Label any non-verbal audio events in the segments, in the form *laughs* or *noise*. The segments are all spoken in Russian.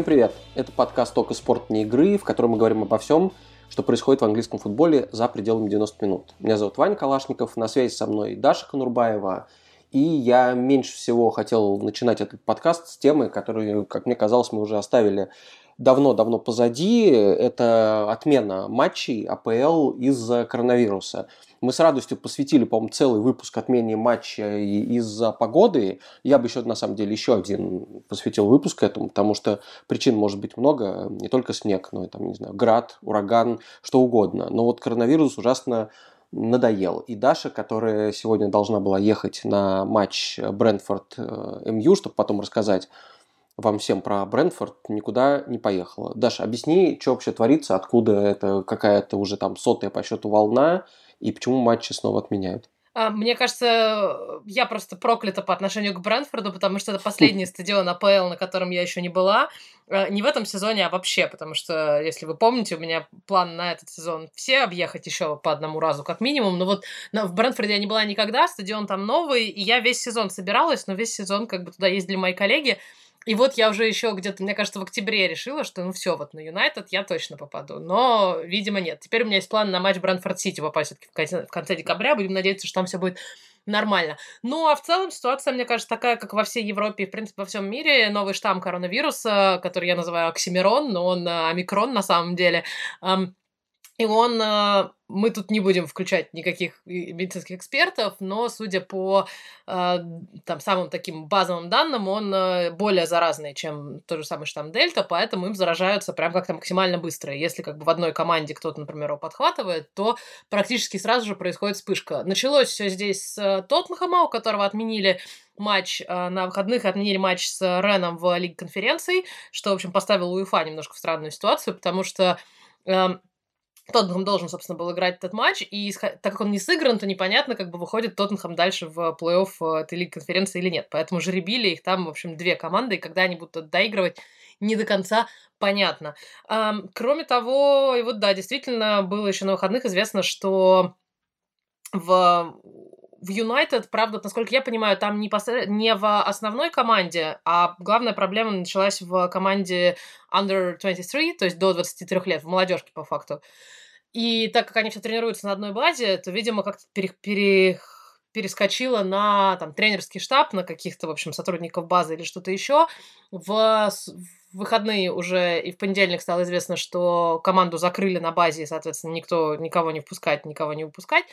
Всем привет! Это подкаст «Только спорт не игры», в котором мы говорим обо всем, что происходит в английском футболе за пределами 90 минут. Меня зовут Ваня Калашников, на связи со мной Даша Конурбаева, и я меньше всего хотел начинать этот подкаст с темы, которую, как мне казалось, мы уже оставили давно-давно позади. Это отмена матчей АПЛ из-за коронавируса. Мы с радостью посвятили, по-моему, целый выпуск отмене матча из-за погоды. Я бы еще, на самом деле, еще один посвятил выпуск этому, потому что причин может быть много. Не только снег, но и, там, не знаю, град, ураган, что угодно. Но вот коронавирус ужасно надоел. И Даша, которая сегодня должна была ехать на матч Брентфорд-МЮ, чтобы потом рассказать вам всем про Брентфорд, никуда не поехала. Даша, объясни, что вообще творится, откуда это какая-то уже там сотая по счету волна, и почему матчи снова отменяют. А, мне кажется, я просто проклята по отношению к Брэнфорду, потому что это *laughs* последний стадион АПЛ, на котором я еще не была. А, не в этом сезоне, а вообще, потому что, если вы помните, у меня план на этот сезон все объехать еще по одному разу, как минимум. Но вот в Брэнфорде я не была никогда, стадион там новый, и я весь сезон собиралась, но весь сезон как бы туда ездили мои коллеги. И вот я уже еще где-то, мне кажется, в октябре решила, что ну все, вот на Юнайтед я точно попаду. Но, видимо, нет. Теперь у меня есть план на матч Бранфорд-Сити попасть в конце, в конце декабря. Будем надеяться, что там все будет нормально. Ну, а в целом ситуация, мне кажется, такая, как во всей Европе и, в принципе, во всем мире. Новый штамм коронавируса, который я называю Оксимирон, но он э, омикрон на самом деле. И он, э, мы тут не будем включать никаких медицинских экспертов, но судя по э, там самым таким базовым данным, он э, более заразный, чем тот же самый штамм Дельта, поэтому им заражаются прям как-то максимально быстро. Если как бы в одной команде кто-то, например, его подхватывает, то практически сразу же происходит вспышка. Началось все здесь с Тоттенхэма, у которого отменили матч на выходных, отменили матч с Реном в Лиге конференций, что, в общем, поставило УЕФА немножко в странную ситуацию, потому что эм, Тоттенхэм должен, собственно, был играть этот матч, и так как он не сыгран, то непонятно, как бы выходит Тоттенхэм дальше в плей-офф э, этой лиги конференции или нет. Поэтому жеребили их там, в общем, две команды, и когда они будут доигрывать, не до конца понятно. Кроме того, и вот да, действительно, было еще на выходных известно, что в в Юнайтед, правда, насколько я понимаю, там не, посред... не в основной команде, а главная проблема началась в команде Under 23, то есть до 23 лет, в молодежке по факту. И так как они все тренируются на одной базе, то, видимо, как-то пере, пере, перескочила на там, тренерский штаб, на каких-то, в общем, сотрудников базы или что-то еще. В, в выходные уже и в понедельник стало известно, что команду закрыли на базе, и, соответственно, никто никого не впускать, никого не выпускать.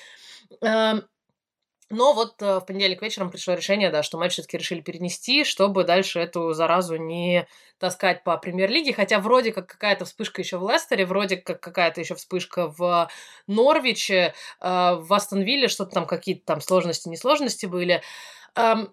Но вот э, в понедельник вечером пришло решение, да, что матч все-таки решили перенести, чтобы дальше эту заразу не таскать по премьер-лиге. Хотя вроде как какая-то вспышка еще в Лестере, вроде как какая-то еще вспышка в Норвиче, э, в Астонвилле, что-то там какие-то там сложности, несложности были.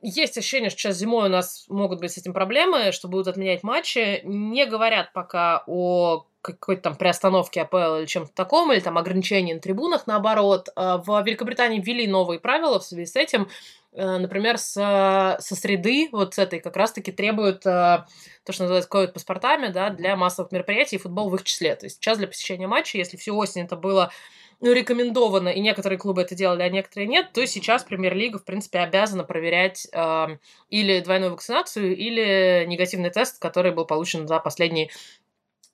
Есть ощущение, что сейчас зимой у нас могут быть с этим проблемы, что будут отменять матчи. Не говорят пока о какой-то там приостановке АПЛ или чем-то таком, или там ограничении на трибунах, наоборот. А, в Великобритании ввели новые правила в связи с этим. Э, например, с, со среды, вот с этой как раз-таки требуют э, то, что называется ковид-паспортами, да, для массовых мероприятий, и футбол в их числе. То есть сейчас для посещения матча, если всю осень это было ну, рекомендовано, и некоторые клубы это делали, а некоторые нет, то сейчас премьер-лига, в принципе, обязана проверять э, или двойную вакцинацию, или негативный тест, который был получен за последние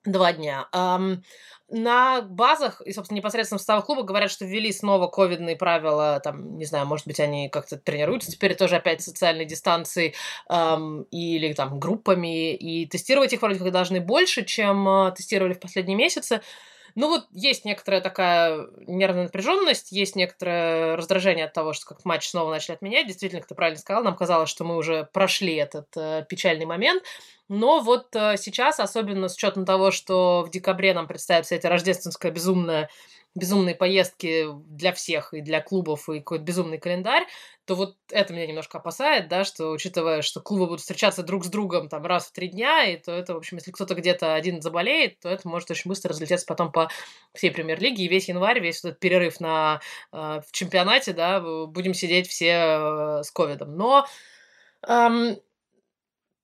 два дня. Um, на базах и, собственно, непосредственно в составах клуба говорят, что ввели снова ковидные правила, там, не знаю, может быть, они как-то тренируются теперь тоже опять социальной дистанцией эм, или там группами, и тестировать их вроде как должны больше, чем э, тестировали в последние месяцы. Ну вот есть некоторая такая нервная напряженность, есть некоторое раздражение от того, что как матч снова начали отменять. Действительно, как ты правильно сказал, нам казалось, что мы уже прошли этот э, печальный момент. Но вот э, сейчас, особенно с учетом того, что в декабре нам представится вся эта рождественская безумная безумные поездки для всех, и для клубов, и какой-то безумный календарь, то вот это меня немножко опасает, да, что учитывая, что клубы будут встречаться друг с другом там раз в три дня, и то это, в общем, если кто-то где-то один заболеет, то это может очень быстро разлететься потом по всей премьер-лиге, и весь январь, весь этот перерыв на, э, в чемпионате, да, будем сидеть все э, с ковидом. Но эм,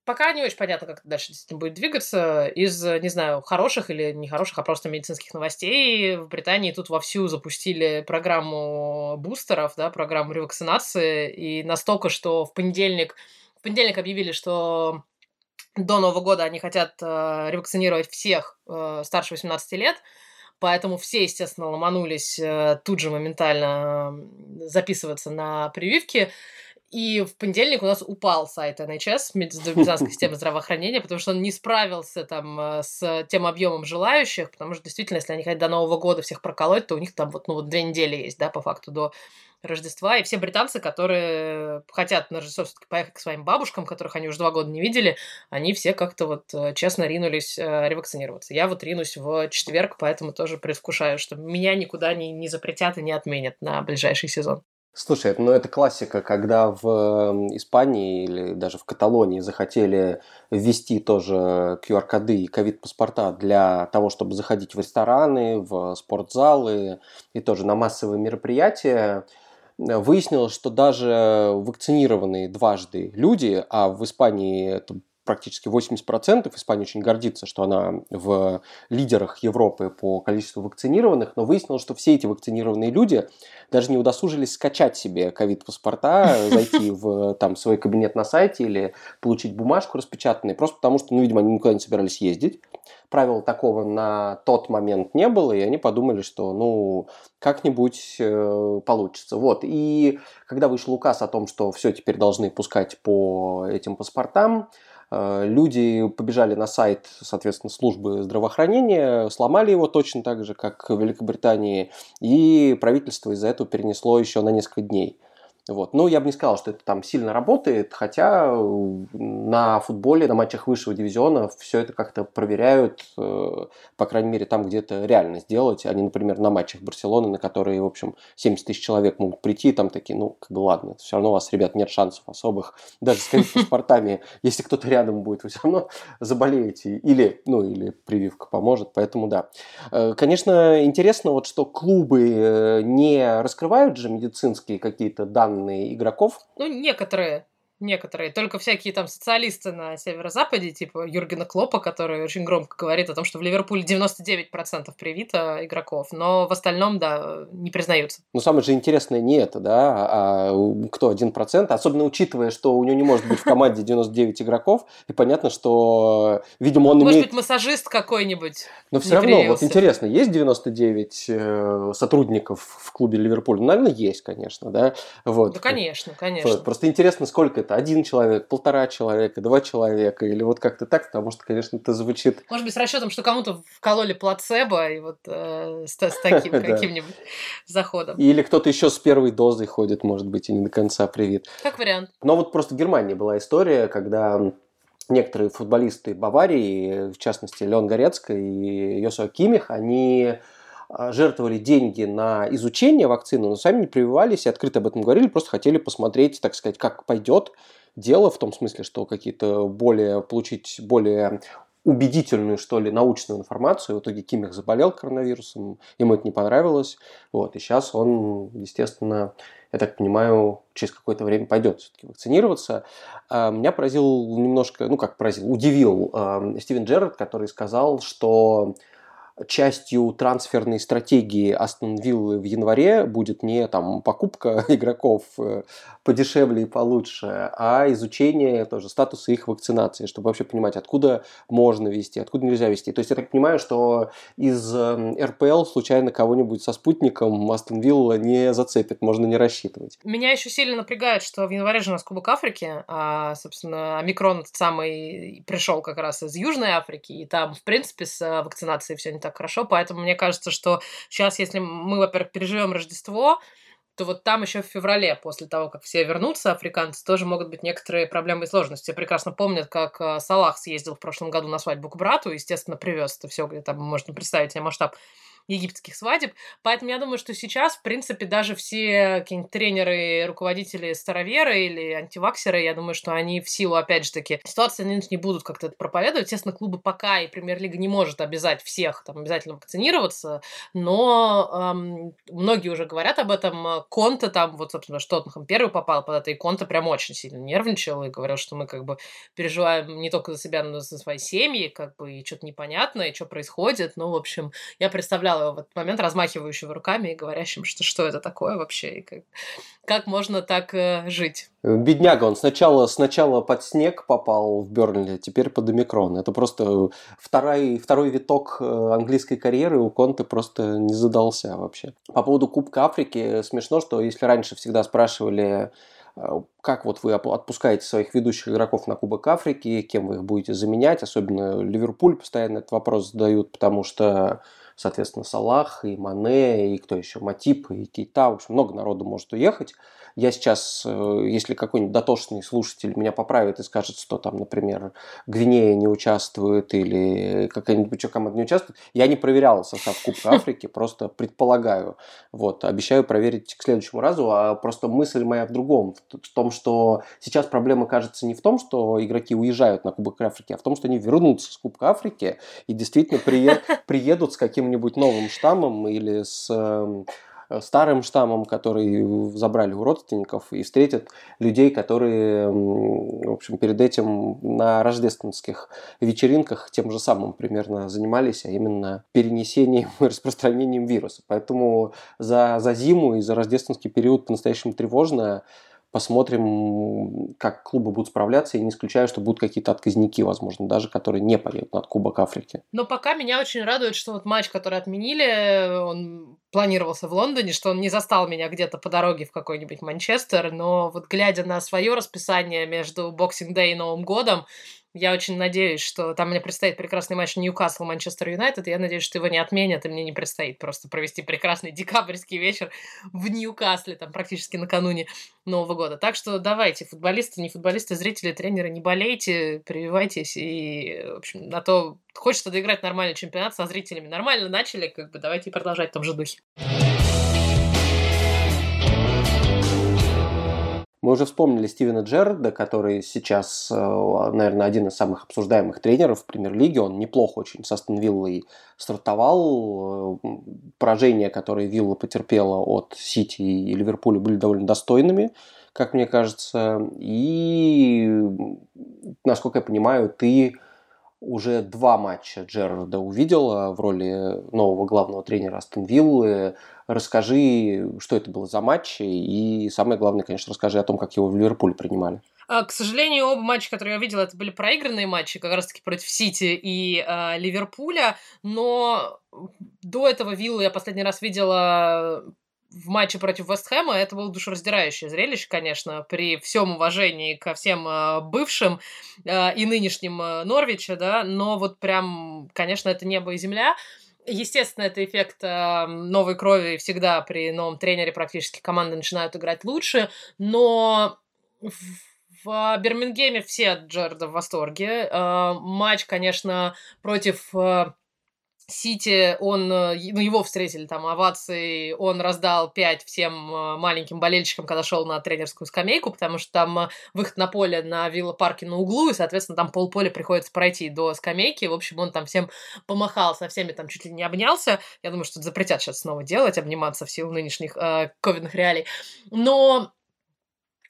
Пока не очень понятно, как это дальше действительно будет двигаться. Из, не знаю, хороших или нехороших, а просто медицинских новостей в Британии тут вовсю запустили программу бустеров, да, программу ревакцинации, и настолько, что в понедельник, в понедельник объявили, что до Нового года они хотят э, ревакцинировать всех э, старше 18 лет, поэтому все, естественно, ломанулись э, тут же моментально записываться на прививки. И в понедельник у нас упал сайт НХС, Медицинской *laughs* системы здравоохранения, потому что он не справился там э, с тем объемом желающих, потому что действительно, если они хотят до Нового года всех проколоть, то у них там вот, ну, вот две недели есть, да, по факту, до Рождества, и все британцы, которые хотят на Рождество все-таки поехать к своим бабушкам, которых они уже два года не видели, они все как-то вот э, честно ринулись э, ревакцинироваться. Я вот ринусь в четверг, поэтому тоже предвкушаю, что меня никуда не, не запретят и не отменят на ближайший сезон. Слушай, ну это классика, когда в Испании или даже в Каталонии захотели ввести тоже QR-коды и ковид-паспорта для того, чтобы заходить в рестораны, в спортзалы и тоже на массовые мероприятия, выяснилось, что даже вакцинированные дважды люди, а в Испании это практически 80%. Испания очень гордится, что она в лидерах Европы по количеству вакцинированных, но выяснилось, что все эти вакцинированные люди даже не удосужились скачать себе ковид-паспорта, *laughs* зайти в там, свой кабинет на сайте или получить бумажку распечатанную, просто потому что, ну, видимо, они никуда не собирались ездить. Правила такого на тот момент не было, и они подумали, что, ну, как-нибудь э, получится. Вот. И когда вышел указ о том, что все теперь должны пускать по этим паспортам, люди побежали на сайт, соответственно, службы здравоохранения, сломали его точно так же, как в Великобритании, и правительство из-за этого перенесло еще на несколько дней. Вот. Ну, я бы не сказал, что это там сильно работает, хотя на футболе, на матчах высшего дивизиона все это как-то проверяют, э, по крайней мере, там где-то реально сделать, а не, например, на матчах Барселоны, на которые, в общем, 70 тысяч человек могут прийти, там такие, ну, как бы ладно, все равно у вас, ребят, нет шансов особых, даже с паспортами, если кто-то рядом будет, вы все равно заболеете, или, ну, или прививка поможет, поэтому да. Э, конечно, интересно вот, что клубы э, не раскрывают же медицинские какие-то данные данные игроков. Ну, некоторые некоторые, только всякие там социалисты на северо-западе, типа Юргена Клопа, который очень громко говорит о том, что в Ливерпуле 99% привито игроков, но в остальном, да, не признаются. Ну, самое же интересное не это, да, а кто 1%, особенно учитывая, что у него не может быть в команде 99 игроков, и понятно, что, видимо, он Может быть, массажист какой-нибудь Но все равно, вот интересно, есть 99 э, сотрудников в клубе Ливерпуль? Ну, наверное, есть, конечно, да? Вот. Да, конечно, конечно. Просто интересно, сколько это один человек, полтора человека, два человека, или вот как-то так, потому что, конечно, это звучит... Может быть, с расчетом, что кому-то вкололи плацебо, и вот э, с, с *laughs* таким каким-нибудь заходом. Или кто-то еще с первой дозой ходит, может быть, и не до конца привит. Как вариант. Но вот просто в Германии была история, когда некоторые футболисты Баварии, в частности, Леон Горецко и Йосо Кимих, они жертвовали деньги на изучение вакцины, но сами не прививались и открыто об этом говорили, просто хотели посмотреть, так сказать, как пойдет дело, в том смысле, что какие-то более, получить более убедительную, что ли, научную информацию. В итоге Кимих заболел коронавирусом, ему это не понравилось. Вот, и сейчас он, естественно, я так понимаю, через какое-то время пойдет все-таки вакцинироваться. А, меня поразил немножко, ну как поразил, удивил а, Стивен Джерард, который сказал, что частью трансферной стратегии Астон Виллы в январе будет не там покупка *laughs* игроков э, подешевле и получше, а изучение тоже статуса их вакцинации, чтобы вообще понимать, откуда можно вести, откуда нельзя вести. То есть я так понимаю, что из эм, РПЛ случайно кого-нибудь со спутником Астон Вилла не зацепит, можно не рассчитывать. Меня еще сильно напрягает, что в январе же у нас Кубок Африки, а, собственно, омикрон самый пришел как раз из Южной Африки, и там, в принципе, с э, вакцинацией все не так так хорошо, поэтому мне кажется, что сейчас, если мы, во-первых, переживем Рождество, то вот там еще в феврале, после того, как все вернутся, африканцы, тоже могут быть некоторые проблемы и сложности. Прекрасно помнят, как э, Салах съездил в прошлом году на свадьбу к брату, естественно, привез это все, где там можно представить себе масштаб египетских свадеб. Поэтому я думаю, что сейчас, в принципе, даже все какие-нибудь тренеры, руководители староверы или антиваксеры, я думаю, что они в силу, опять же таки, ситуации не будут как-то это проповедовать. Естественно, клубы пока и премьер-лига не может обязать всех там обязательно вакцинироваться, но эм, многие уже говорят об этом. Конта там, вот, собственно, что Тоттенхэм первый попал под это, и Конта прям очень сильно нервничал и говорил, что мы как бы переживаем не только за себя, но и за свои семьи, как бы, и что-то непонятно, и что происходит. Ну, в общем, я представляла представляла его в этот момент размахивающего руками и говорящим, что что это такое вообще, и как, как можно так э, жить. Бедняга, он сначала, сначала под снег попал в Бернли, теперь под омикрон. Это просто второй, второй виток э, английской карьеры у Конте просто не задался вообще. По поводу Кубка Африки, смешно, что если раньше всегда спрашивали, э, как вот вы отпускаете своих ведущих игроков на Кубок Африки, кем вы их будете заменять, особенно Ливерпуль постоянно этот вопрос задают, потому что соответственно, Салах и Мане, и кто еще, Матип, и Кейта, в общем, много народу может уехать. Я сейчас, э, если какой-нибудь дотошный слушатель меня поправит и скажет, что там, например, Гвинея не участвует или какая-нибудь еще команда не участвует, я не проверял состав Кубка *laughs* Африки, просто предполагаю. Вот, обещаю проверить к следующему разу, а просто мысль моя в другом, в том, что сейчас проблема кажется не в том, что игроки уезжают на Кубок Африки, а в том, что они вернутся с Кубка Африки и действительно *laughs* приедут с каким-нибудь новым штаммом или с эм, Э, старым штаммом, который забрали у родственников, и встретят людей, которые, в общем, перед этим на рождественских вечеринках тем же самым примерно занимались, а именно перенесением и *laughs* распространением вируса. Поэтому за, за зиму и за рождественский период по-настоящему тревожно. Посмотрим, как клубы будут справляться. И не исключаю, что будут какие-то отказники, возможно, даже которые не поедут на Кубок Африки. Но пока меня очень радует, что вот матч, который отменили, он планировался в Лондоне, что он не застал меня где-то по дороге в какой-нибудь Манчестер, но вот глядя на свое расписание между Boxing Day и Новым годом, я очень надеюсь, что там мне предстоит прекрасный матч Ньюкасл Манчестер Юнайтед. Я надеюсь, что его не отменят, и мне не предстоит просто провести прекрасный *laughs* декабрьский вечер в Ньюкасле, там практически накануне Нового года. Так что давайте, футболисты, не футболисты, зрители, тренеры, не болейте, прививайтесь. И, в общем, на то хочется доиграть нормальный чемпионат со зрителями. Нормально начали, как бы давайте продолжать в том же духе. Мы уже вспомнили Стивена Джерарда, который сейчас, э, наверное, один из самых обсуждаемых тренеров в премьер-лиге. Он неплохо очень с Астон Виллой стартовал. Э, поражения, которые Вилла потерпела от Сити и Ливерпуля, были довольно достойными, как мне кажется. И, насколько я понимаю, ты уже два матча Джерарда увидела в роли нового главного тренера Астон Виллы. Расскажи, что это было за матчи, и самое главное, конечно, расскажи о том, как его в Ливерпуле принимали. А, к сожалению, оба матча, которые я видела, это были проигранные матчи, как раз-таки против Сити и э, Ливерпуля, но до этого Виллу я последний раз видела в матче против Вестхэма это было душераздирающее зрелище, конечно, при всем уважении ко всем э, бывшим э, и нынешним э, Норвича, да, но вот прям, конечно, это небо и земля. Естественно, это эффект новой крови всегда при новом тренере практически команды начинают играть лучше, но в, Бирмингеме все от Джерда в восторге. Матч, конечно, против Сити, он, э, ну, его встретили там овации, он раздал пять всем э, маленьким болельщикам, когда шел на тренерскую скамейку, потому что там э, выход на поле на виллопарке на углу, и, соответственно, там полполя приходится пройти до скамейки. В общем, он там всем помахал, со всеми там чуть ли не обнялся. Я думаю, что запретят сейчас снова делать, обниматься в силу нынешних э, ковидных реалий. Но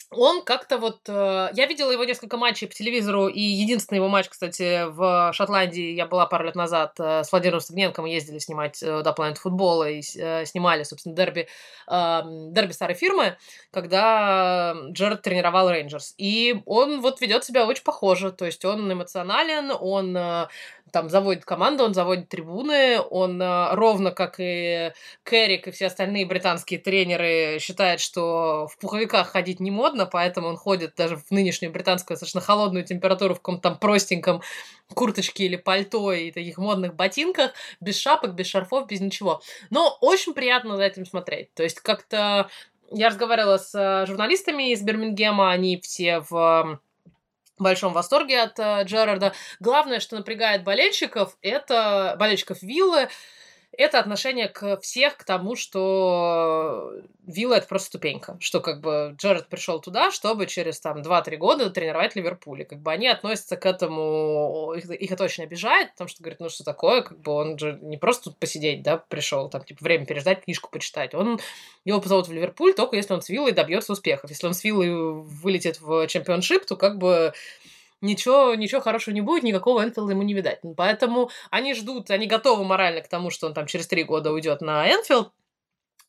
он как-то вот... Э, я видела его несколько матчей по телевизору, и единственный его матч, кстати, в Шотландии, я была пару лет назад э, с Владимиром Стагненко, мы ездили снимать э, до Planet футбола и э, снимали, собственно, дерби, дерби старой фирмы, когда Джерард тренировал Рейнджерс. И он вот ведет себя очень похоже, то есть он эмоционален, он... Э, там заводит команду, он заводит трибуны, он э, ровно как и Керрик и все остальные британские тренеры считает, что в пуховиках ходить не модно, поэтому он ходит даже в нынешнюю британскую достаточно холодную температуру в каком-то там простеньком курточке или пальто и таких модных ботинках, без шапок, без шарфов, без ничего. Но очень приятно за этим смотреть. То есть как-то я разговаривала с э, журналистами из Бирмингема, они все в большом восторге от э, Джерарда. Главное, что напрягает болельщиков, это болельщиков Виллы, это отношение к всех к тому, что Вилла это просто ступенька, что как бы Джерард пришел туда, чтобы через там 2-3 года тренировать Ливерпуль. И как бы они относятся к этому, их, их это очень обижает, потому что говорят, ну что такое, как бы он же не просто тут посидеть, да, пришел, там, типа, время переждать, книжку почитать. Он, его позовут в Ливерпуль только если он с Виллой добьется успехов. Если он с Виллой вылетит в чемпионшип, то как бы ничего, ничего хорошего не будет, никакого Энфилда ему не видать. Поэтому они ждут, они готовы морально к тому, что он там через три года уйдет на Энфилд,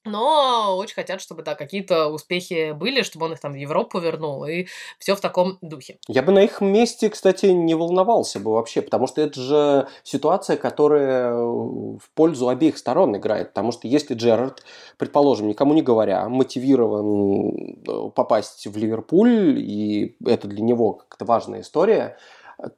но очень хотят, чтобы, да, какие-то успехи были, чтобы он их там в Европу вернул, и все в таком духе. Я бы на их месте, кстати, не волновался бы вообще, потому что это же ситуация, которая в пользу обеих сторон играет, потому что если Джерард, предположим, никому не говоря, мотивирован э, попасть в Ливерпуль, и это для него как-то важная история,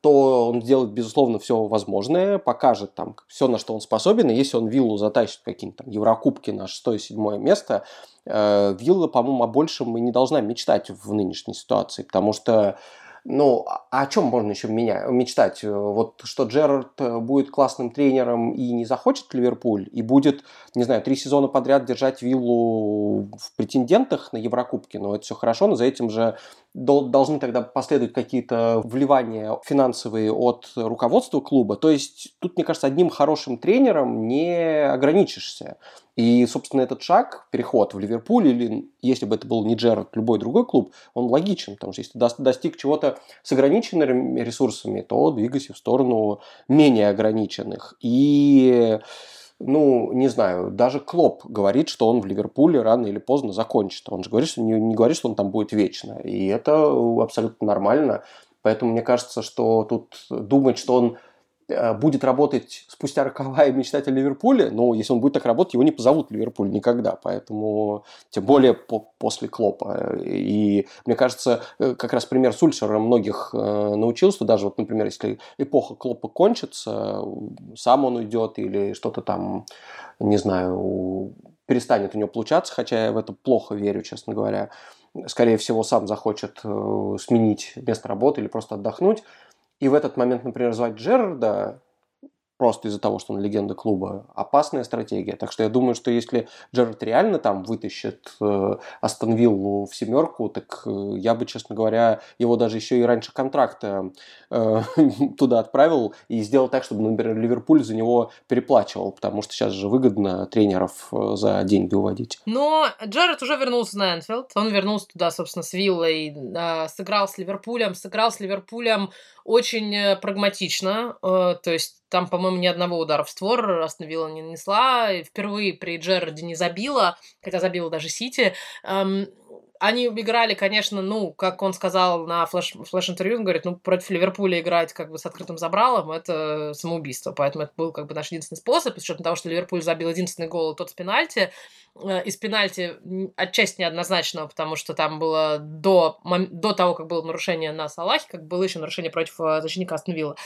то он сделает, безусловно, все возможное, покажет там все, на что он способен, и если он виллу затащит какие-то там Еврокубки на 6-7 место, э, вилла, по-моему, о большем и не должна мечтать в нынешней ситуации, потому что ну, а о чем можно еще меня, мечтать? Вот что Джерард э, будет классным тренером и не захочет Ливерпуль, и будет, не знаю, три сезона подряд держать виллу в претендентах на Еврокубки, но это все хорошо, но за этим же должны тогда последовать какие-то вливания финансовые от руководства клуба. То есть тут, мне кажется, одним хорошим тренером не ограничишься. И, собственно, этот шаг, переход в Ливерпуль, или если бы это был не Джерард, любой другой клуб, он логичен, потому что если достиг чего-то с ограниченными ресурсами, то двигайся в сторону менее ограниченных. И ну, не знаю, даже Клоп говорит, что он в Ливерпуле рано или поздно закончит. Он же говорит, что не, не говорит, что он там будет вечно. И это абсолютно нормально. Поэтому мне кажется, что тут думать, что он будет работать спустя мечтать о Ливерпуле, но если он будет так работать, его не позовут в Ливерпуль никогда, поэтому тем более по после Клопа. И мне кажется, э, как раз пример Сульшера многих э, научил, что даже вот, например, если эпоха Клопа кончится, сам он уйдет или что-то там, не знаю, перестанет у него получаться, хотя я в это плохо верю, честно говоря, скорее всего, сам захочет сменить место работы или просто отдохнуть, и в этот момент, например, звать Джерарда просто из-за того, что он легенда клуба, опасная стратегия. Так что я думаю, что если Джерард реально там вытащит э, Астон Виллу в семерку, так э, я бы, честно говоря, его даже еще и раньше контракта э, *laughs* туда отправил и сделал так, чтобы, например, Ливерпуль за него переплачивал, потому что сейчас же выгодно тренеров э, за деньги уводить. Но Джерард уже вернулся на Энфилд, он вернулся туда, собственно, с Виллой, сыграл с Ливерпулем, сыграл с Ливерпулем очень прагматично, то есть там, по-моему, ни одного удара в створ остановила не нанесла, впервые при Джерарде не забила, хотя забила даже Сити. Эм, они играли, конечно, ну, как он сказал на флеш, флеш-интервью, он говорит, ну, против Ливерпуля играть как бы с открытым забралом, это самоубийство, поэтому это был как бы наш единственный способ, с учетом того, что Ливерпуль забил единственный гол, тот с пенальти, Э, из пенальти отчасти неоднозначного, потому что там было до, до того, как было нарушение на Салахе, как было еще нарушение против э, защитника Астон Вилла.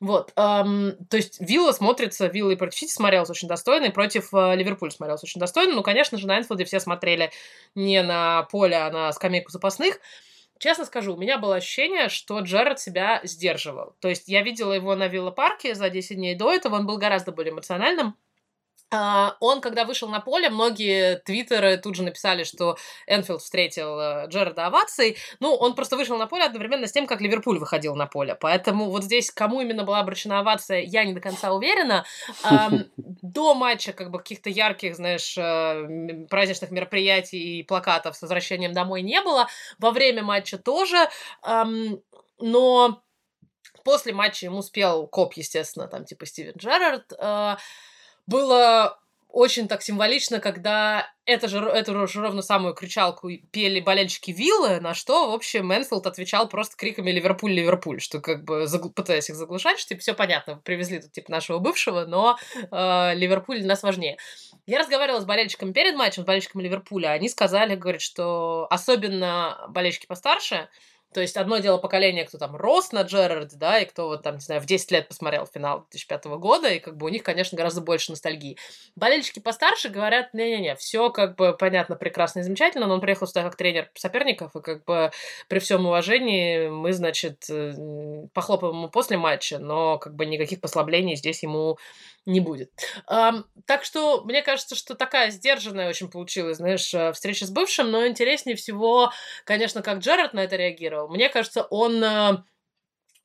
Вот. Эм, то есть Вилла смотрится, Вилла и против Сити смотрелся очень достойно, и против э, Ливерпуля смотрелся очень достойно. Ну, конечно же, на Энфилде все смотрели не на поле, а на скамейку запасных. Честно скажу, у меня было ощущение, что Джерард себя сдерживал. То есть я видела его на Вилла-парке за 10 дней до этого, он был гораздо более эмоциональным. А, он, когда вышел на поле, многие твиттеры тут же написали, что Энфилд встретил э, Джерарда овацией. Ну, он просто вышел на поле одновременно с тем, как Ливерпуль выходил на поле. Поэтому вот здесь кому именно была обращена овация, я не до конца уверена. *laughs* До матча как бы каких-то ярких, знаешь, э, праздничных мероприятий и плакатов с возвращением домой не было. Во время матча тоже. Но после матча ему спел коп, естественно, там типа Стивен Джерард. Было очень так символично, когда это же, эту же ровно самую кричалку пели болельщики Виллы, на что, в общем, Мэнфилд отвечал просто криками «Ливерпуль, Ливерпуль», что как бы загл... пытаясь их заглушать, что типа все понятно, привезли тут типа нашего бывшего, но э, Ливерпуль для нас важнее. Я разговаривала с болельщиками перед матчем, с болельщиками Ливерпуля, они сказали, говорят, что особенно болельщики постарше, то есть одно дело поколение, кто там рос на Джерарде, да, и кто вот там, не знаю, в 10 лет посмотрел финал 2005 года, и как бы у них, конечно, гораздо больше ностальгии. Болельщики постарше говорят, не-не-не, все как бы понятно, прекрасно и замечательно, но он приехал сюда как тренер соперников, и как бы при всем уважении мы, значит, э, похлопаем ему после матча, но как бы никаких послаблений здесь ему не будет. Um, так что мне кажется, что такая сдержанная очень получилась, знаешь, э, встреча с бывшим, но интереснее всего, конечно, как Джерард на это реагировал. Мне кажется, он э,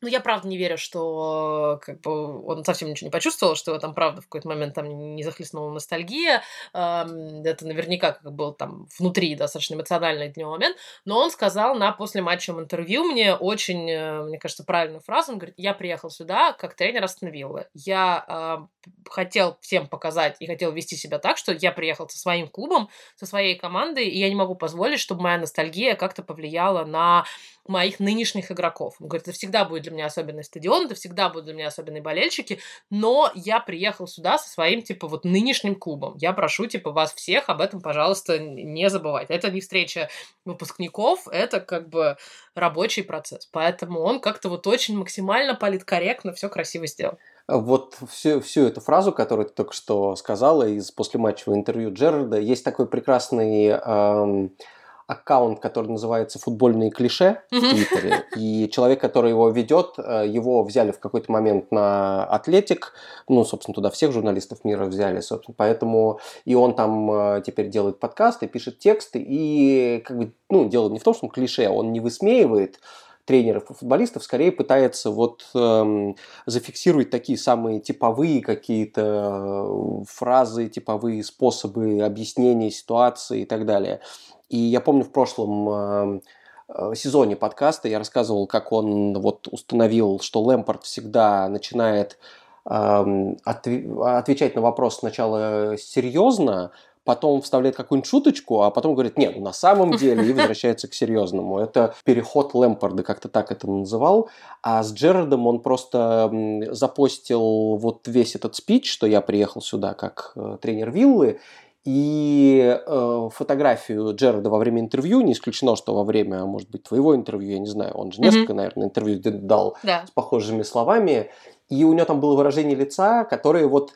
ну, я правда не верю, что как бы, он совсем ничего не почувствовал, что его там правда в какой-то момент там не захлестнула ностальгия. Это наверняка как был там внутри достаточно эмоциональный для него момент. Но он сказал на после матчем интервью мне очень, э, мне кажется, правильную фразу. Он говорит, я приехал сюда как тренер остановил. Я э, хотел всем показать и хотел вести себя так, что я приехал со своим клубом, со своей командой, и я не могу позволить, чтобы моя ностальгия как-то повлияла на моих нынешних игроков. Он говорит, это всегда будет для меня особенный стадион, это всегда будут для меня особенные болельщики, но я приехал сюда со своим, типа, вот нынешним клубом. Я прошу, типа, вас всех об этом, пожалуйста, не забывать. Это не встреча выпускников, это как бы рабочий процесс. Поэтому он как-то вот очень максимально политкорректно все красиво сделал. Вот всю, всю эту фразу, которую ты только что сказала из послематчевого интервью Джерарда, есть такой прекрасный эм, аккаунт, который называется «Футбольные клише» в Твиттере. И человек, который его ведет, э, его взяли в какой-то момент на Атлетик. Ну, собственно, туда всех журналистов мира взяли, собственно. Поэтому и он там э, теперь делает подкасты, пишет тексты. И как бы, ну, дело не в том, что он клише, он не высмеивает тренеров и футболистов, скорее пытается вот эм, зафиксировать такие самые типовые какие-то э, фразы, типовые способы объяснения ситуации и так далее. И я помню в прошлом эм, э, сезоне подкаста я рассказывал, как он вот установил, что Лэмпорт всегда начинает э, отвечать на вопрос сначала серьезно, потом вставляет какую-нибудь шуточку, а потом говорит, нет, на самом деле, и возвращается к серьезному. Это переход Лэмпорда, как-то так это называл. А с Джерардом он просто запостил вот весь этот спич, что я приехал сюда как э, тренер Виллы, и э, фотографию Джерарда во время интервью, не исключено, что во время, может быть, твоего интервью, я не знаю, он же несколько, mm-hmm. наверное, интервью дал да. с похожими словами, и у него там было выражение лица, которое вот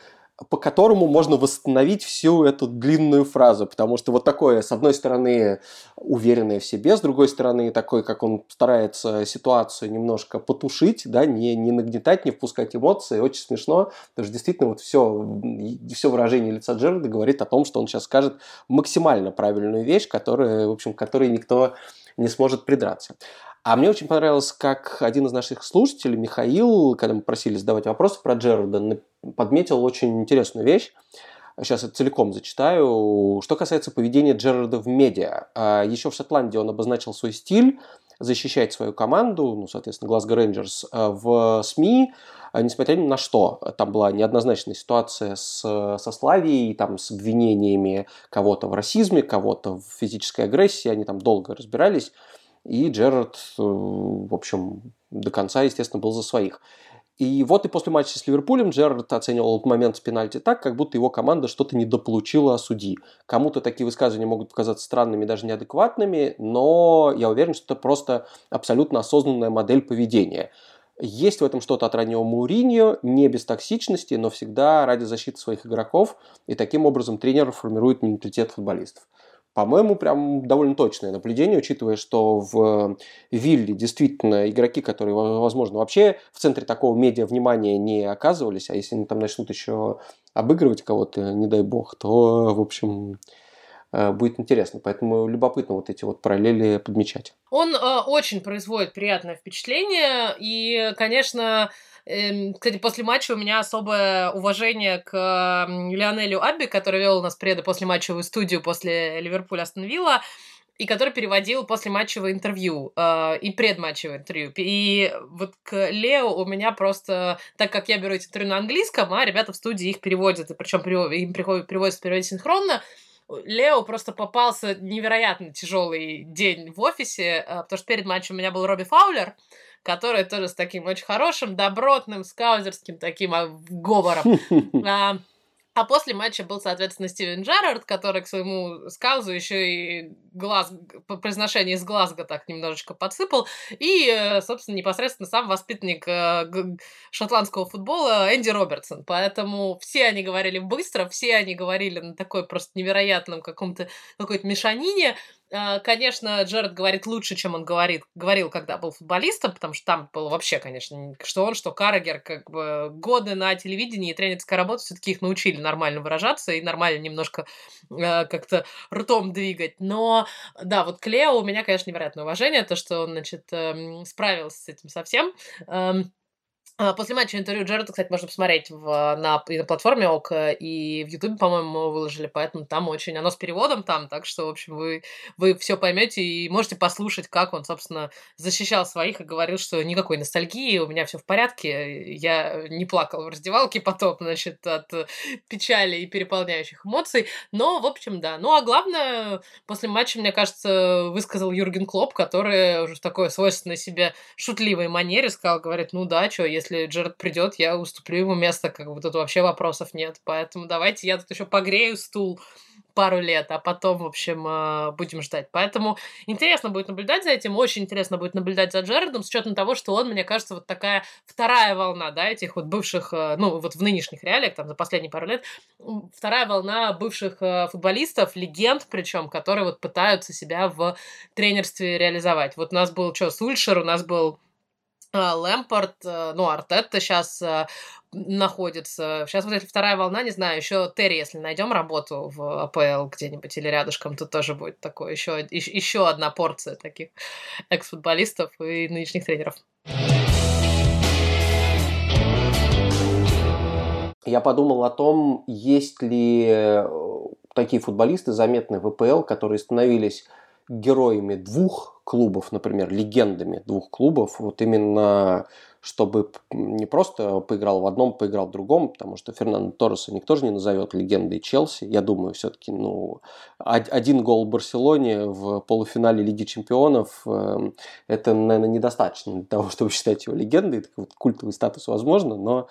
по которому можно восстановить всю эту длинную фразу, потому что вот такое, с одной стороны, уверенное в себе, с другой стороны, такой, как он старается ситуацию немножко потушить, да, не, не нагнетать, не впускать эмоции, очень смешно, потому что действительно вот все, все выражение лица Джерарда говорит о том, что он сейчас скажет максимально правильную вещь, которая, в общем, которой никто не сможет придраться. А мне очень понравилось, как один из наших слушателей, Михаил, когда мы просили задавать вопросы про Джерарда, подметил очень интересную вещь. Сейчас это целиком зачитаю. Что касается поведения Джерарда в медиа. А, Еще в Шотландии он обозначил свой стиль защищать свою команду, ну, соответственно, Glasgow Rangers, а, в СМИ, а, несмотря ни на что. Там была неоднозначная ситуация с, со Славией, там, с обвинениями кого-то в расизме, кого-то в физической агрессии. Они там долго разбирались. И Джерард, э, в общем, до конца, естественно, был за своих. И вот и после матча с Ливерпулем Джерард оценивал момент с пенальти так, как будто его команда что-то недополучила судьи. Кому-то такие высказывания могут показаться странными, даже неадекватными, но я уверен, что это просто абсолютно осознанная модель поведения. Есть в этом что-то от раннего Мауриньо, не без токсичности, но всегда ради защиты своих игроков, и таким образом тренер формирует менталитет футболистов. По-моему, прям довольно точное наблюдение, учитывая, что в Вилле действительно игроки, которые, возможно, вообще в центре такого медиа внимания не оказывались, а если они там начнут еще обыгрывать кого-то, не дай бог, то, в общем, э, будет интересно. Поэтому любопытно вот эти вот параллели подмечать. Он э, очень производит приятное впечатление, и, конечно, кстати, после матча у меня особое уважение к Лионелю Абби, который вел у нас преды после матчевую студию после Ливерпуля Астон Вилла и который переводил после матчевое интервью э, и предматчевое интервью. И вот к Лео у меня просто, так как я беру эти интервью на английском, а ребята в студии их переводят, и причем им приходят, переводят переводить синхронно, Лео просто попался невероятно тяжелый день в офисе, э, потому что перед матчем у меня был Робби Фаулер, который тоже с таким очень хорошим, добротным, скаузерским таким а, говором. *laughs* А, после матча был, соответственно, Стивен Джерард, который к своему скаузу еще и глаз, произношение из Глазго так немножечко подсыпал. И, э, собственно, непосредственно сам воспитанник э, шотландского футбола Энди Робертсон. Поэтому все они говорили быстро, все они говорили на такой просто невероятном каком-то какой-то мешанине. Э, конечно, Джеред говорит лучше, чем он говорит, говорил, когда был футболистом, потому что там было вообще, конечно, что он, что Карагер, как бы годы на телевидении и тренерская работа все-таки их научили нормально выражаться и нормально немножко э, как-то ртом двигать. Но, да, вот Клео у меня, конечно, невероятное уважение, то, что он, значит, э, справился с этим совсем. Э, после матча интервью Джареда, кстати, можно посмотреть в, на, и на платформе ОК, и в Ютубе, по-моему, выложили, поэтому там очень... Оно с переводом там, так что, в общем, вы, вы все поймете и можете послушать, как он, собственно, защищал своих и говорил, что никакой ностальгии, у меня все в порядке, я не плакал в раздевалке потом, значит, от печали и переполняющих эмоций, но, в общем, да. Ну, а главное, после матча, мне кажется, высказал Юрген Клоп, который уже в такой свойственной себе шутливой манере сказал, говорит, ну да, что, если если Джеред придет, я уступлю ему место, как бы тут вообще вопросов нет. Поэтому давайте я тут еще погрею стул пару лет, а потом, в общем, э, будем ждать. Поэтому интересно будет наблюдать за этим, очень интересно будет наблюдать за Джередом, с учетом того, что он, мне кажется, вот такая вторая волна, да, этих вот бывших, э, ну, вот в нынешних реалиях, там, за последние пару лет, вторая волна бывших э, футболистов, легенд причем, которые вот пытаются себя в тренерстве реализовать. Вот у нас был, что, Сульшер, у нас был Лэмпорт, э, ну, Артетта сейчас э, находится. Сейчас вот эта вторая волна, не знаю, еще Терри, если найдем работу в АПЛ где-нибудь или рядышком, то тоже будет такое еще, еще одна порция таких экс-футболистов и нынешних тренеров. Я подумал о том, есть ли э, такие футболисты заметные в АПЛ, которые становились героями двух клубов, например, легендами двух клубов, вот именно чтобы не просто поиграл в одном, поиграл в другом, потому что Фернандо Торреса никто же не назовет легендой Челси. Я думаю, все-таки ну, один гол в Барселоне в полуфинале Лиги Чемпионов эм, это, наверное, недостаточно для того, *laughs* чтобы считать его легендой. Так вот, культовый статус возможно, но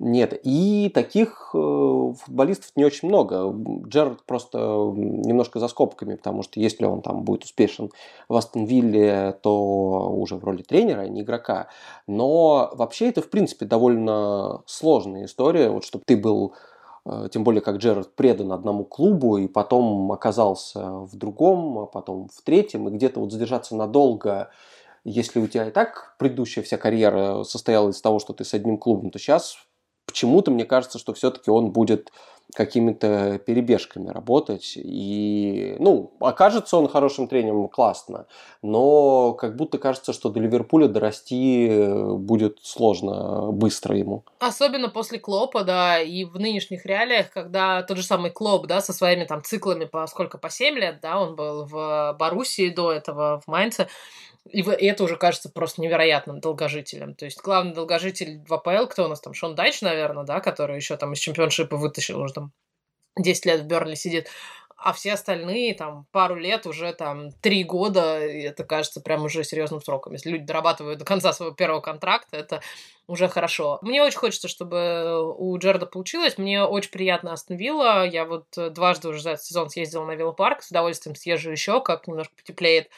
нет. И таких э, футболистов не очень много. Джерард просто немножко за скобками, потому что если он там будет успешен в Астон Вилле, то уже в роли тренера, а не игрока. Но вообще это, в принципе, довольно сложная история. Вот чтобы ты был э, тем более как Джерард предан одному клубу и потом оказался в другом, а потом в третьем, и где-то вот задержаться надолго, если у тебя и так предыдущая вся карьера состояла из того, что ты с одним клубом, то сейчас почему-то мне кажется, что все-таки он будет какими-то перебежками работать. И, ну, окажется он хорошим тренером, классно. Но как будто кажется, что до Ливерпуля дорасти э, будет сложно быстро ему. Особенно после Клопа, да, и в нынешних реалиях, когда тот же самый Клоп, да, со своими там циклами по сколько, по 7 лет, да, он был в Боруссии до этого, в Майнце, и это уже кажется просто невероятным долгожителем. То есть главный долгожитель в АПЛ, кто у нас там, Шон Дайч, наверное, да, который еще там из чемпионшипа вытащил, уже там 10 лет в Бернли сидит. А все остальные там пару лет, уже там три года, и это кажется прям уже серьезным сроком. Если люди дорабатывают до конца своего первого контракта, это уже хорошо. Мне очень хочется, чтобы у Джерда получилось. Мне очень приятно Астон Вилла. Я вот дважды уже за этот сезон съездила на Виллапарк. С удовольствием съезжу еще, как немножко потеплеет.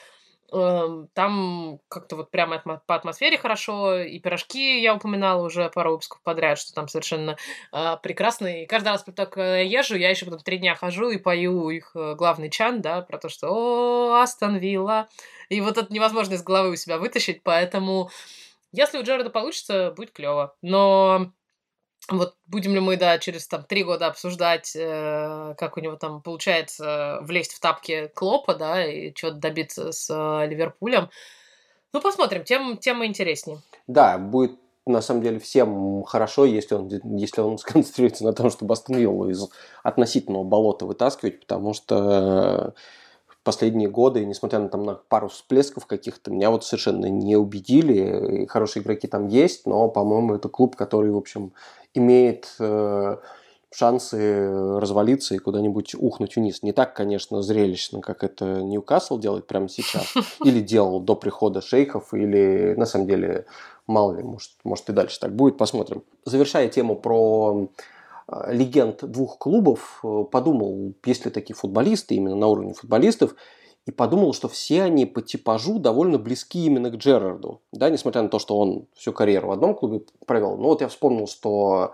Эм, там как-то вот прямо по атмосфере хорошо, и пирожки я упоминала уже пару выпусков подряд, что там совершенно э, прекрасно. И каждый раз так езжу, я еще потом три дня хожу и пою их э, главный чан, да, про то, что «О, Астон Вилла!» И вот это невозможно из головы у себя вытащить, поэтому если у Джареда получится, будет клево. Но вот будем ли мы, да, через там три года обсуждать, э, как у него там получается влезть в тапки Клопа, да, и чего-то добиться с э, Ливерпулем. Ну, посмотрим, тем, тема интереснее. Да, будет на самом деле всем хорошо, если он, если он *laughs* сконцентрируется на том, чтобы Астон Виллу из относительного болота вытаскивать, потому что последние годы, несмотря на, там, на пару всплесков каких-то, меня вот совершенно не убедили. Хорошие игроки там есть, но, по-моему, это клуб, который, в общем, имеет э, шансы развалиться и куда-нибудь ухнуть вниз. Не так, конечно, зрелищно, как это Ньюкасл делает прямо сейчас, *laughs* или делал до прихода шейхов, или на самом деле, мало ли, может, может и дальше так будет, посмотрим. Завершая тему про э, легенд двух клубов, э, подумал, есть ли такие футболисты, именно на уровне футболистов, и подумал, что все они по типажу довольно близки именно к Джерарду. Да, несмотря на то, что он всю карьеру в одном клубе провел. Но вот я вспомнил, что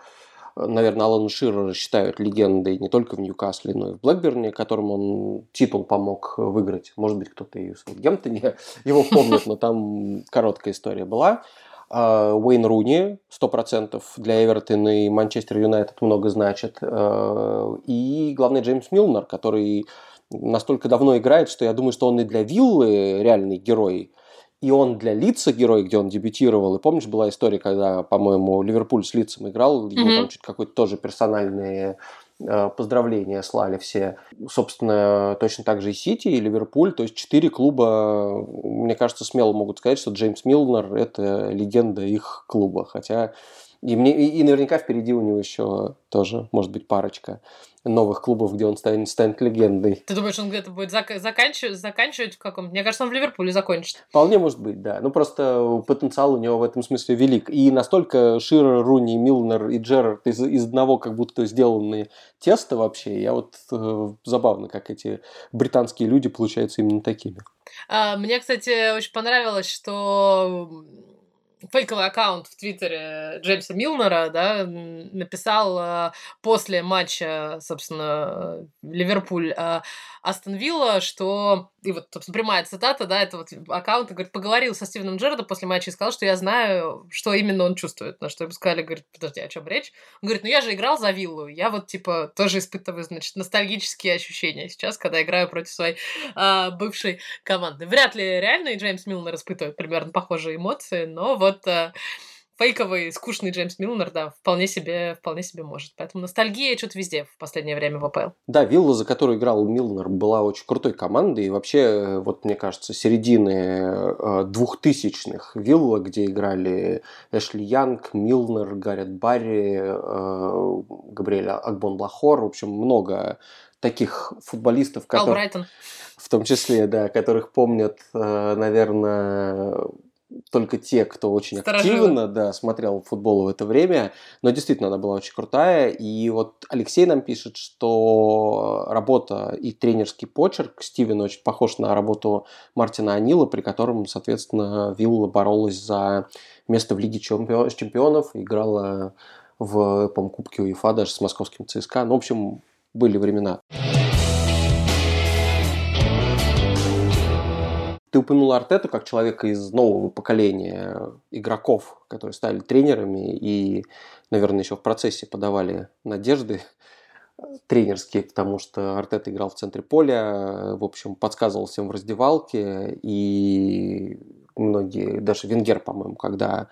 наверное, Алана Ширера считают легендой не только в Ньюкасле, но и в Блэкберне, которым он титул помог выиграть. Может быть, кто-то и в Саутгемптоне *laughs* его помнит, но там короткая история была. А, Уэйн Руни, 100% для Эвертона и Манчестер Юнайтед много значит. А, и, главный Джеймс Милнер, который настолько давно играет, что я думаю, что он и для Виллы реальный герой, и он для Лица герой, где он дебютировал. И помнишь, была история, когда, по-моему, Ливерпуль с Лицем играл, ему mm-hmm. там чуть какой-то тоже персональные э, поздравления слали все. Собственно, точно так же и Сити, и Ливерпуль. То есть четыре клуба, мне кажется, смело могут сказать, что Джеймс Милнер – это легенда их клуба. Хотя и, мне, и, и наверняка впереди у него еще тоже, может быть, парочка новых клубов, где он станет, станет легендой. Ты думаешь, он где-то будет зак- заканчивать, заканчивать в каком-то... Мне кажется, он в Ливерпуле закончит. Вполне может быть, да. Ну, просто потенциал у него в этом смысле велик. И настолько Ширер, Руни, Милнер и Джерард из, из одного как будто сделанные тесто вообще. Я вот э, забавно, как эти британские люди получаются именно такими. А, мне, кстати, очень понравилось, что фейковый аккаунт в Твиттере Джеймса Милнера, да, написал э, после матча, собственно, Ливерпуль э, Астон Вилла, что, и вот, собственно, прямая цитата, да, это вот аккаунт, говорит, поговорил со Стивеном Джерардом после матча и сказал, что я знаю, что именно он чувствует. На что ему сказали, говорит, подожди, о чем речь? Он говорит, ну я же играл за Виллу, я вот, типа, тоже испытываю, значит, ностальгические ощущения сейчас, когда играю против своей а, бывшей команды. Вряд ли реальный Джеймс Милнер испытывает примерно похожие эмоции, но вот а, фейковый, скучный Джеймс Милнер, да, вполне себе, вполне себе может. Поэтому ностальгия что-то везде в последнее время в АПЛ. Да, Вилла, за которую играл Милнер, была очень крутой командой. И вообще, вот мне кажется, середины э, двухтысячных Вилла, где играли Эшли Янг, Милнер, Гаррет Барри, э, Габриэль Акбон Лахор. В общем, много таких футболистов, которые... В том числе, да, которых помнят, э, наверное, только те, кто очень Сторожилы. активно да, смотрел футбол в это время. Но действительно, она была очень крутая. И вот Алексей нам пишет, что работа и тренерский почерк Стивена очень похож на работу Мартина Анила, при котором, соответственно, Вилла боролась за место в Лиге чемпионов, играла в, по Кубке УЕФА даже с московским ЦСКА. Ну, в общем, были времена. Ты упомянул Артету как человека из нового поколения игроков, которые стали тренерами и, наверное, еще в процессе подавали надежды тренерские, потому что Артета играл в центре поля, в общем, подсказывал всем в раздевалке, и многие, даже Венгер, по-моему, когда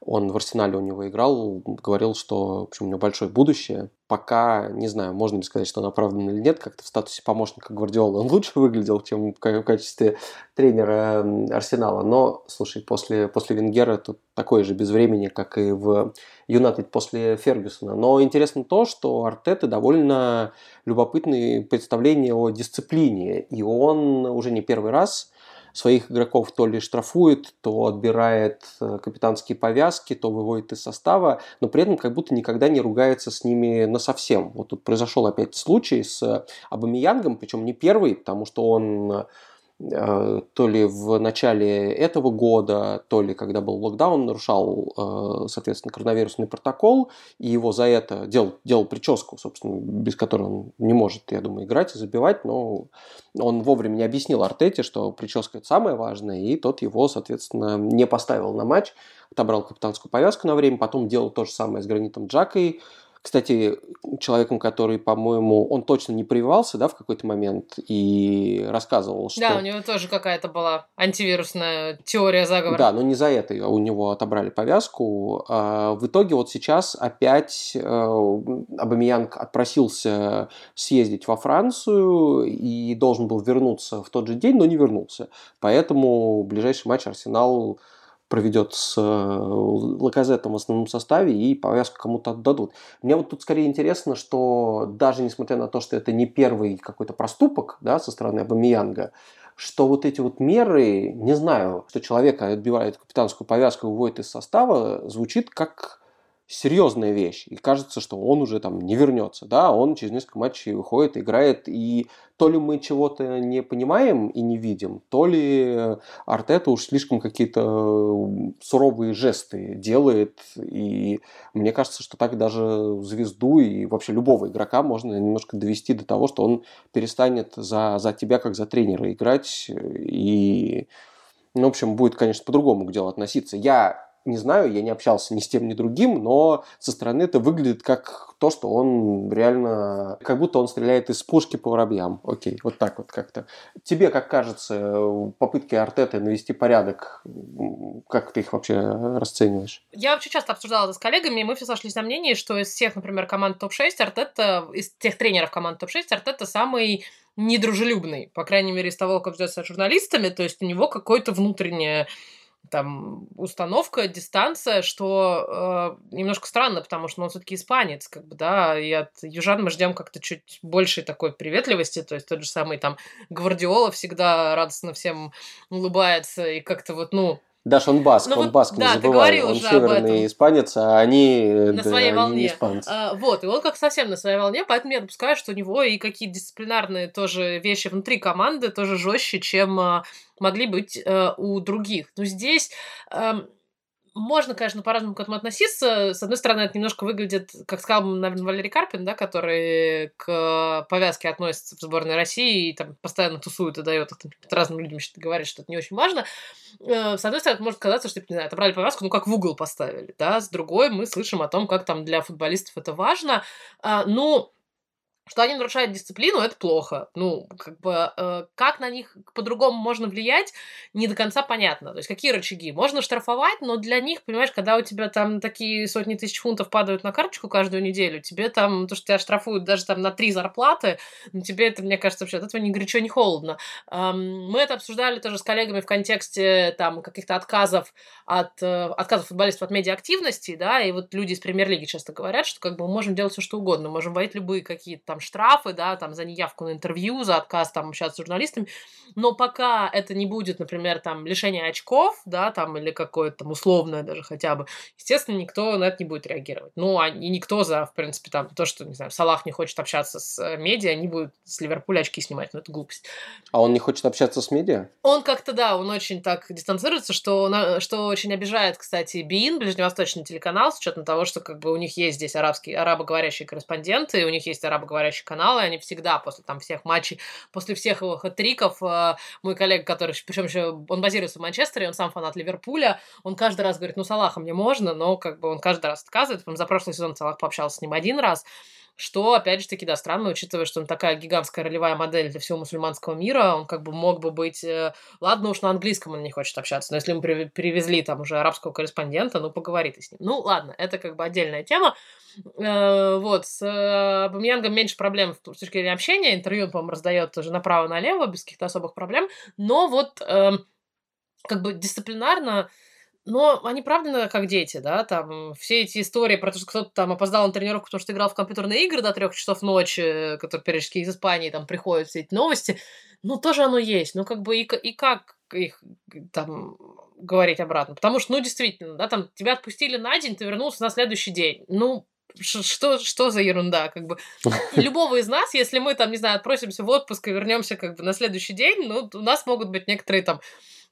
он в Арсенале у него играл, говорил, что в общем, у него большое будущее. Пока, не знаю, можно ли сказать, что он оправдан или нет, как-то в статусе помощника Гвардиола он *laughs* лучше выглядел, чем в качестве тренера Арсенала. Но, слушай, после, после Венгера тут такое же безвремени, как и в Юнайтед после Фергюсона. Но интересно то, что Артета довольно любопытные представления о дисциплине. И он уже не первый раз своих игроков то ли штрафует, то отбирает э, капитанские повязки, то выводит из состава, но при этом как будто никогда не ругается с ними на совсем. Вот тут произошел опять случай с Абамиянгом, причем не первый, потому что он Э, то ли в начале этого года, то ли когда был локдаун, нарушал, э, соответственно, коронавирусный протокол, и его за это делал, делал прическу, собственно, без которой он не может, я думаю, играть и забивать, но он вовремя не объяснил Артете, что прическа это самое важное, и тот его, соответственно, не поставил на матч, отобрал капитанскую повязку на время, потом делал то же самое с Гранитом Джакой, кстати, человеком, который, по-моему, он точно не прививался, да, в какой-то момент и рассказывал, что... Да, у него тоже какая-то была антивирусная теория заговора. Да, но не за это у него отобрали повязку. А в итоге вот сейчас опять э, Абамиянг отпросился съездить во Францию и должен был вернуться в тот же день, но не вернулся. Поэтому ближайший матч Арсенал проведет с э, Лаказетом в основном составе и повязку кому-то отдадут. Мне вот тут скорее интересно, что даже несмотря на то, что это не первый какой-то проступок да, со стороны Абамиянга, что вот эти вот меры, не знаю, что человека отбивает капитанскую повязку и выводит из состава, звучит как серьезная вещь. И кажется, что он уже там не вернется. Да, он через несколько матчей выходит, играет. И то ли мы чего-то не понимаем и не видим, то ли Артета уж слишком какие-то суровые жесты делает. И мне кажется, что так даже звезду и вообще любого игрока можно немножко довести до того, что он перестанет за, за тебя, как за тренера, играть. И, ну, в общем, будет, конечно, по-другому к делу относиться. Я не знаю, я не общался ни с тем, ни другим, но со стороны это выглядит как то, что он реально, как будто он стреляет из пушки по воробьям. Окей, вот так вот как-то. Тебе, как кажется, попытки Артета навести порядок, как ты их вообще расцениваешь? Я вообще часто обсуждала это с коллегами, и мы все сошлись на мнении, что из всех, например, команд топ-6 Артета, из тех тренеров команд топ-6 Артета самый недружелюбный, по крайней мере, из того, как ведется с журналистами, то есть у него какое-то внутреннее там установка, дистанция, что э, немножко странно, потому что он все-таки испанец, как бы, да, и от южан мы ждем как-то чуть большей такой приветливости, то есть тот же самый там Гвардиола всегда радостно всем улыбается и как-то вот, ну, Даш, он баск, ну, он баск, да, не забывай. он северный испанец, а они, на да, своей они волне. испанцы. А, вот, и он как совсем на своей волне, поэтому я допускаю, что у него и какие дисциплинарные тоже вещи внутри команды тоже жестче, чем а, могли быть а, у других. Но здесь... А, можно, конечно, по-разному к этому относиться. С одной стороны, это немножко выглядит, как сказал, наверное, Валерий Карпин, да, который к повязке относится в сборной России и там постоянно тусует и дает там, разным людям говорит, что это не очень важно. Э, с одной стороны, может казаться, что, типа, не знаю, отобрали повязку, ну, как в угол поставили, да. С другой, мы слышим о том, как там для футболистов это важно. А, ну, что они нарушают дисциплину, это плохо. Ну, как бы, э, как на них по-другому можно влиять, не до конца понятно. То есть, какие рычаги? Можно штрафовать, но для них, понимаешь, когда у тебя там такие сотни тысяч фунтов падают на карточку каждую неделю, тебе там, то, что тебя штрафуют даже там на три зарплаты, ну, тебе это, мне кажется, вообще от этого ни горячо, ни холодно. Эм, мы это обсуждали тоже с коллегами в контексте там каких-то отказов от, э, отказов футболистов от медиаактивности, да, и вот люди из премьер-лиги часто говорят, что как бы мы можем делать все, что угодно, можем вводить любые какие-то там штрафы, да, там за неявку на интервью, за отказ там общаться с журналистами, но пока это не будет, например, там лишение очков, да, там или какое-то там условное даже хотя бы, естественно, никто на это не будет реагировать. Ну, а и никто за, в принципе, там то, что, не знаю, Салах не хочет общаться с э, медиа, не будет с Ливерпуля очки снимать, ну это глупость. А он не хочет общаться с медиа? Он как-то, да, он очень так дистанцируется, что, что очень обижает, кстати, БИН, ближневосточный телеканал, с учетом того, что как бы у них есть здесь арабские, арабоговорящие корреспонденты, у них есть арабоговорящие говорящие каналы, они всегда после там всех матчей, после всех его хэт-триков, э, мой коллега, который, причем еще он базируется в Манчестере, он сам фанат Ливерпуля, он каждый раз говорит, ну, Салаха мне можно, но как бы он каждый раз отказывает. За прошлый сезон Салах пообщался с ним один раз, что, опять же таки, да, странно, учитывая, что он такая гигантская ролевая модель для всего мусульманского мира, он как бы мог бы быть... Э, ладно уж на английском он не хочет общаться, но если мы привезли там уже арабского корреспондента, ну, поговори ты с ним. Ну, ладно, это как бы отдельная тема. Э, вот, с э, Бамьянгом меньше проблем с точки зрения общения, интервью он, по-моему, раздает тоже направо-налево, без каких-то особых проблем, но вот эм, как бы дисциплинарно но они правда как дети, да, там все эти истории про то, что кто-то там опоздал на тренировку, потому что играл в компьютерные игры до трех часов ночи, которые периодически из Испании там приходят все эти новости, ну тоже оно есть, ну как бы и, и как их там говорить обратно, потому что, ну действительно, да, там тебя отпустили на день, ты вернулся на следующий день, ну что, что за ерунда, как бы. *laughs* Любого из нас, если мы там, не знаю, отпросимся в отпуск и вернемся как бы на следующий день, ну, у нас могут быть некоторые там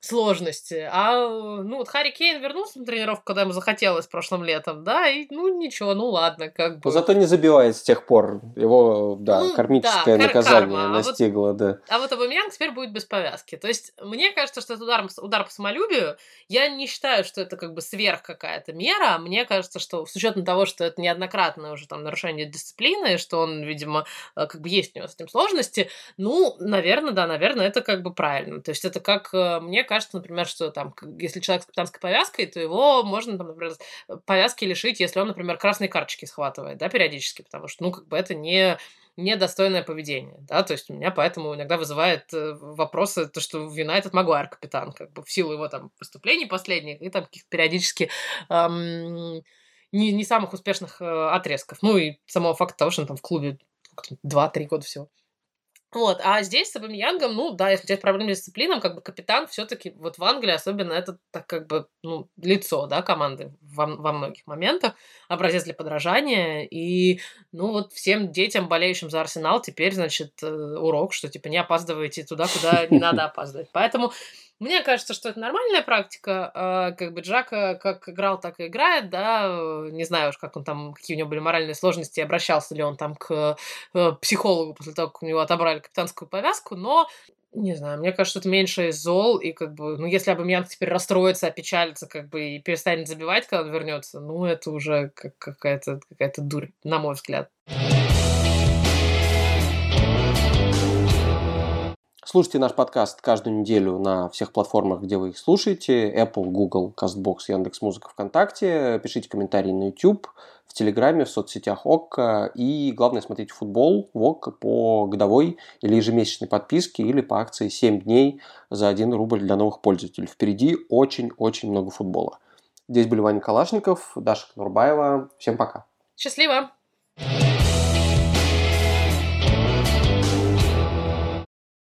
сложности. А, ну, вот Харри Кейн вернулся на тренировку, когда ему захотелось прошлым летом, да, и, ну, ничего, ну, ладно, как бы. Но зато не забивает с тех пор. Его, да, ну, кармическое да, наказание карма. настигло, а вот, да. А вот Абамьянг теперь будет без повязки. То есть, мне кажется, что это удар, удар по самолюбию. Я не считаю, что это как бы сверх какая-то мера. Мне кажется, что с учетом того, что это неоднократное уже там нарушение дисциплины, что он, видимо, э, как бы есть у него с этим сложности, ну, наверное, да, наверное, это как бы правильно. То есть, это как, э, мне кажется, кажется, например, что там, если человек с капитанской повязкой, то его можно, там, например, повязки лишить, если он, например, красные карточки схватывает, да, периодически, потому что, ну, как бы это не недостойное поведение, да, то есть у меня поэтому иногда вызывает э, вопросы то, что вина этот Магуайр капитан, как бы в силу его там выступлений последних и там каких-то периодически эм, не, не самых успешных э, отрезков, ну и самого факта того, что он там в клубе 2-3 года всего. Вот, а здесь с Абамиянгом, ну да, если у тебя проблемы с дисциплином, как бы капитан все-таки вот в Англии особенно это так как бы ну, лицо, да, команды во, во многих моментах, образец для подражания, и ну вот всем детям, болеющим за Арсенал, теперь, значит, э, урок, что типа не опаздывайте туда, куда не надо *laughs* опаздывать. Поэтому мне кажется, что это нормальная практика. А, как бы Джака как играл, так и играет, да. Не знаю уж, как он там, какие у него были моральные сложности, обращался ли он там к э, психологу после того, как у него отобрали капитанскую повязку, но не знаю, мне кажется, это меньше из зол, и как бы, ну, если Абамьянг теперь расстроится, опечалится, как бы, и перестанет забивать, когда он вернется, ну, это уже какая-то какая дурь, на мой взгляд. Слушайте наш подкаст каждую неделю на всех платформах, где вы их слушаете. Apple, Google, CastBox, Яндекс.Музыка, ВКонтакте. Пишите комментарии на YouTube, в Телеграме, в соцсетях ОККО. И главное, смотрите футбол в ОККО по годовой или ежемесячной подписке или по акции 7 дней за 1 рубль для новых пользователей. Впереди очень-очень много футбола. Здесь были Ваня Калашников, Даша Конурбаева. Всем пока. Счастливо!